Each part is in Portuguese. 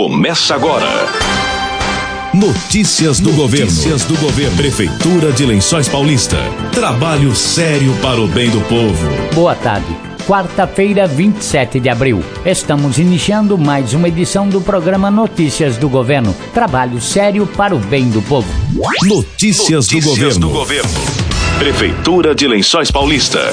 Começa agora. Notícias do governo. Notícias do governo. Prefeitura de Lençóis Paulista. Trabalho sério para o bem do povo. Boa tarde. Quarta-feira, 27 de abril. Estamos iniciando mais uma edição do programa Notícias do Governo. Trabalho sério para o bem do povo. Notícias, Notícias do governo. do governo. Prefeitura de Lençóis Paulista.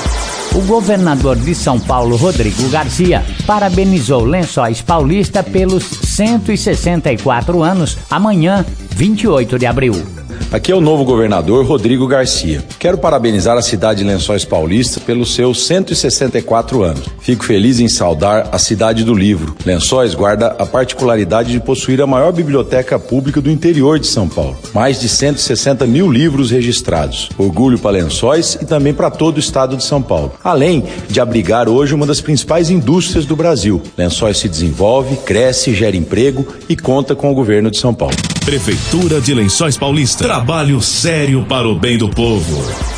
O governador de São Paulo, Rodrigo Garcia, parabenizou Lençóis Paulista pelos 164 anos, amanhã, 28 de abril. Aqui é o novo governador Rodrigo Garcia. Quero parabenizar a cidade de Lençóis Paulista pelos seus 164 anos. Fico feliz em saudar a cidade do livro. Lençóis guarda a particularidade de possuir a maior biblioteca pública do interior de São Paulo. Mais de 160 mil livros registrados. Orgulho para Lençóis e também para todo o estado de São Paulo. Além de abrigar hoje uma das principais indústrias do Brasil. Lençóis se desenvolve, cresce, gera emprego e conta com o governo de São Paulo. Prefeitura de Lençóis Paulista. Trabalho sério para o bem do povo.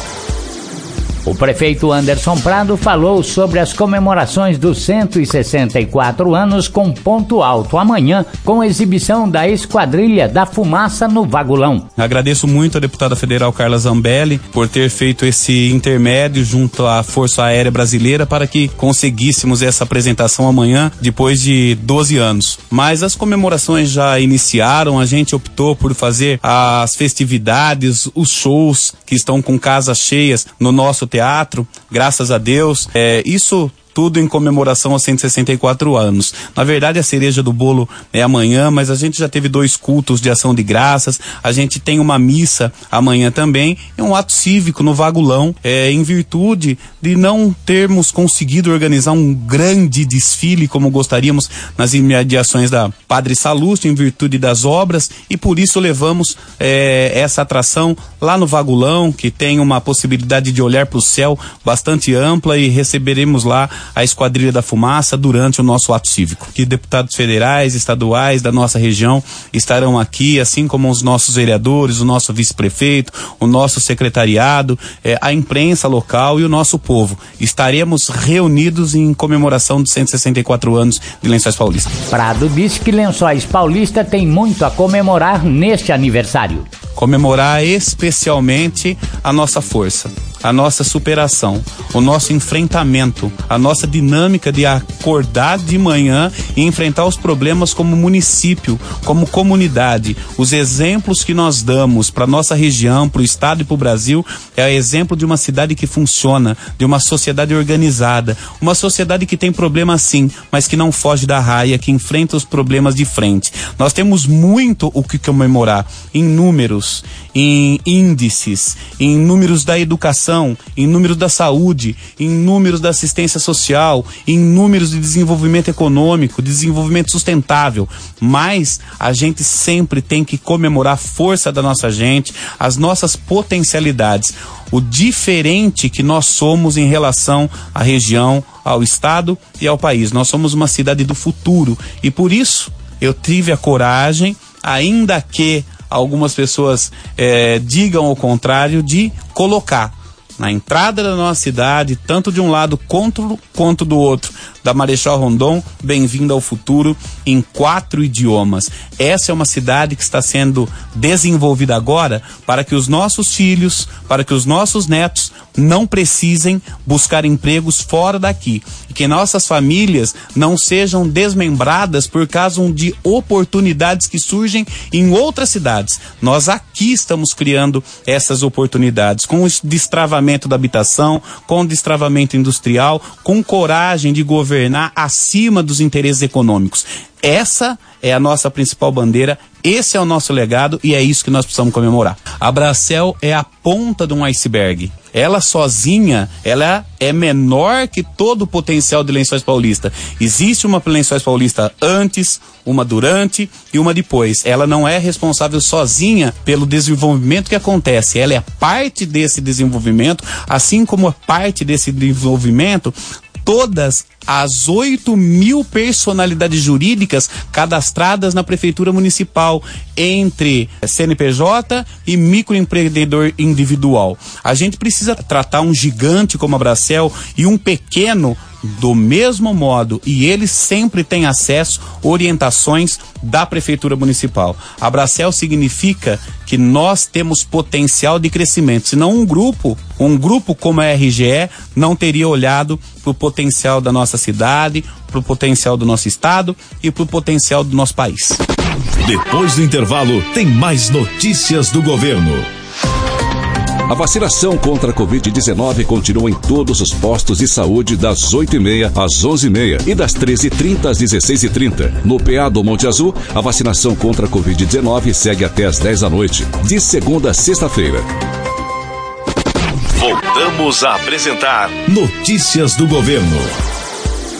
O prefeito Anderson Prado falou sobre as comemorações dos 164 anos com ponto alto amanhã, com exibição da Esquadrilha da Fumaça no Vagulão. Agradeço muito a deputada federal Carla Zambelli por ter feito esse intermédio junto à Força Aérea Brasileira para que conseguíssemos essa apresentação amanhã, depois de 12 anos. Mas as comemorações já iniciaram, a gente optou por fazer as festividades, os shows que estão com casas cheias no nosso teatro, graças a Deus. É, isso tudo em comemoração aos 164 anos. Na verdade, a cereja do bolo é amanhã, mas a gente já teve dois cultos de ação de graças, a gente tem uma missa amanhã também, é um ato cívico no Vagulão, é, em virtude de não termos conseguido organizar um grande desfile como gostaríamos nas imediações da Padre Salusto, em virtude das obras, e por isso levamos é, essa atração lá no Vagulão, que tem uma possibilidade de olhar para o céu bastante ampla e receberemos lá a Esquadrilha da Fumaça durante o nosso ato cívico. Que deputados federais, estaduais da nossa região estarão aqui, assim como os nossos vereadores, o nosso vice-prefeito, o nosso secretariado, eh, a imprensa local e o nosso povo. Estaremos reunidos em comemoração dos 164 anos de Lençóis Paulista. Prado disse que Lençóis Paulista tem muito a comemorar neste aniversário. Comemorar especialmente a nossa força a nossa superação, o nosso enfrentamento, a nossa dinâmica de acordar de manhã e enfrentar os problemas como município, como comunidade. Os exemplos que nós damos para nossa região, para o estado e para o Brasil é exemplo de uma cidade que funciona, de uma sociedade organizada, uma sociedade que tem problemas sim, mas que não foge da raia, que enfrenta os problemas de frente. Nós temos muito o que comemorar em números, em índices, em números da educação, em números da saúde, em números da assistência social, em números de desenvolvimento econômico, desenvolvimento sustentável. Mas a gente sempre tem que comemorar a força da nossa gente, as nossas potencialidades, o diferente que nós somos em relação à região, ao estado e ao país. Nós somos uma cidade do futuro e por isso eu tive a coragem, ainda que algumas pessoas é, digam o contrário, de colocar na entrada da nossa cidade, tanto de um lado quanto, do outro, da Marechal Rondon, Bem-vindo ao Futuro, em quatro idiomas. Essa é uma cidade que está sendo desenvolvida agora para que os nossos filhos, para que os nossos netos não precisem buscar empregos fora daqui e que nossas famílias não sejam desmembradas por causa de oportunidades que surgem em outras cidades. Nós aqui estamos criando essas oportunidades com o destravamento da habitação, com o destravamento industrial, com coragem de governar acima dos interesses econômicos. Essa é a nossa principal bandeira, esse é o nosso legado e é isso que nós precisamos comemorar. A Bracel é a ponta de um iceberg. Ela sozinha, ela é menor que todo o potencial de Lençóis Paulista. Existe uma Lençóis Paulista antes, uma durante e uma depois. Ela não é responsável sozinha pelo desenvolvimento que acontece. Ela é parte desse desenvolvimento, assim como é parte desse desenvolvimento todas as 8 mil personalidades jurídicas cadastradas na Prefeitura Municipal, entre CNPJ e microempreendedor individual. A gente precisa tratar um gigante como a Bracel e um pequeno do mesmo modo e eles sempre têm acesso orientações da prefeitura municipal. A Bracel significa que nós temos potencial de crescimento, senão um grupo, um grupo como a RGE não teria olhado para o potencial da nossa cidade, para o potencial do nosso estado e para o potencial do nosso país. Depois do intervalo, tem mais notícias do governo. A vacinação contra a Covid-19 continua em todos os postos de saúde das 8h30 às 11h30 e das 13h30 às 16h30. No PA do Monte Azul, a vacinação contra a Covid-19 segue até às 10 da noite, de segunda a sexta-feira. Voltamos a apresentar Notícias do Governo.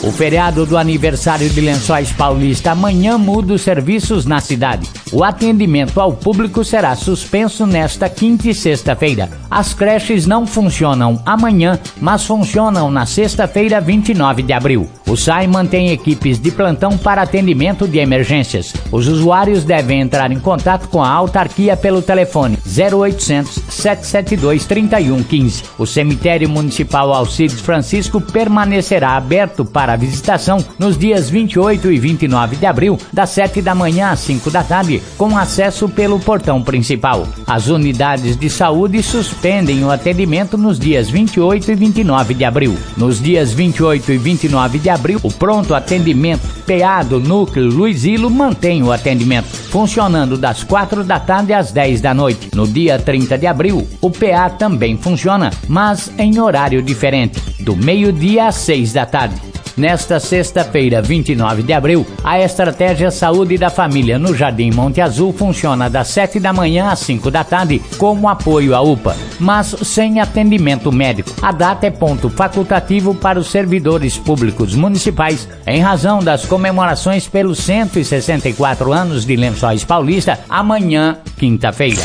O feriado do aniversário de Lençóis Paulista amanhã muda os serviços na cidade. O atendimento ao público será suspenso nesta quinta e sexta-feira. As creches não funcionam amanhã, mas funcionam na sexta-feira, 29 de abril. O SAI mantém equipes de plantão para atendimento de emergências. Os usuários devem entrar em contato com a autarquia pelo telefone 0800 772 3115. O cemitério municipal Alcides Francisco permanecerá aberto para visitação nos dias 28 e 29 de abril, das 7 da manhã às 5 da tarde, com acesso pelo portão principal. As unidades de saúde suspendem o atendimento nos dias 28 e 29 de abril. Nos dias 28 e 29 de abril, o pronto atendimento PA do Núcleo Luizilo mantém o atendimento, funcionando das 4 da tarde às 10 da noite. No dia 30 de abril, o PA também funciona, mas em horário diferente, do meio-dia às 6 da tarde. Nesta sexta-feira, 29 de abril, a estratégia Saúde da Família no Jardim Monte Azul funciona das 7 da manhã às 5 da tarde como apoio à UPA, mas sem atendimento médico. A data é ponto facultativo para os servidores públicos municipais em razão das comemorações pelos 164 anos de Lençóis Paulista amanhã, quinta-feira.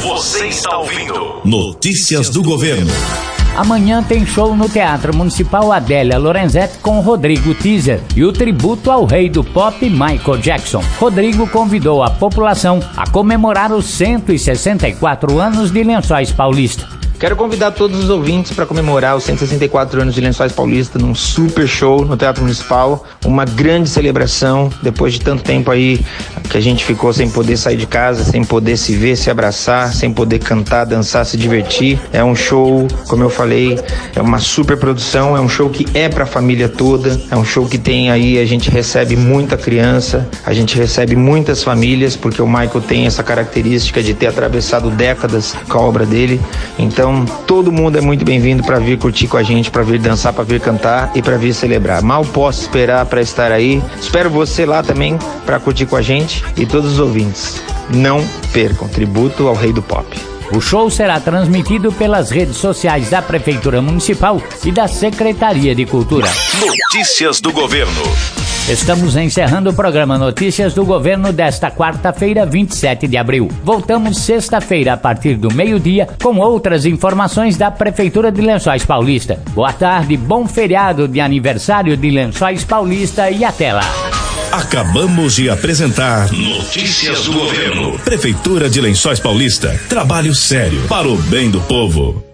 Você está ouvindo Notícias do Governo. Amanhã tem show no Teatro Municipal Adélia Lorenzetti com Rodrigo Teaser e o tributo ao rei do pop Michael Jackson. Rodrigo convidou a população a comemorar os 164 anos de Lençóis Paulista. Quero convidar todos os ouvintes para comemorar os 164 anos de Lençóis Paulista num super show no Teatro Municipal, uma grande celebração depois de tanto tempo aí que a gente ficou sem poder sair de casa, sem poder se ver, se abraçar, sem poder cantar, dançar, se divertir. É um show, como eu falei, é uma super produção, é um show que é para a família toda, é um show que tem aí a gente recebe muita criança, a gente recebe muitas famílias porque o Michael tem essa característica de ter atravessado décadas com a obra dele. Então então, todo mundo é muito bem-vindo para vir curtir com a gente, para vir dançar, para vir cantar e para vir celebrar. Mal posso esperar para estar aí. Espero você lá também para curtir com a gente e todos os ouvintes. Não percam tributo ao Rei do Pop. O show será transmitido pelas redes sociais da Prefeitura Municipal e da Secretaria de Cultura. Notícias do Governo. Estamos encerrando o programa Notícias do Governo desta quarta-feira, 27 de abril. Voltamos sexta-feira, a partir do meio-dia, com outras informações da Prefeitura de Lençóis Paulista. Boa tarde, bom feriado de aniversário de Lençóis Paulista e até lá. Acabamos de apresentar Notícias do Governo. Prefeitura de Lençóis Paulista. Trabalho sério para o bem do povo.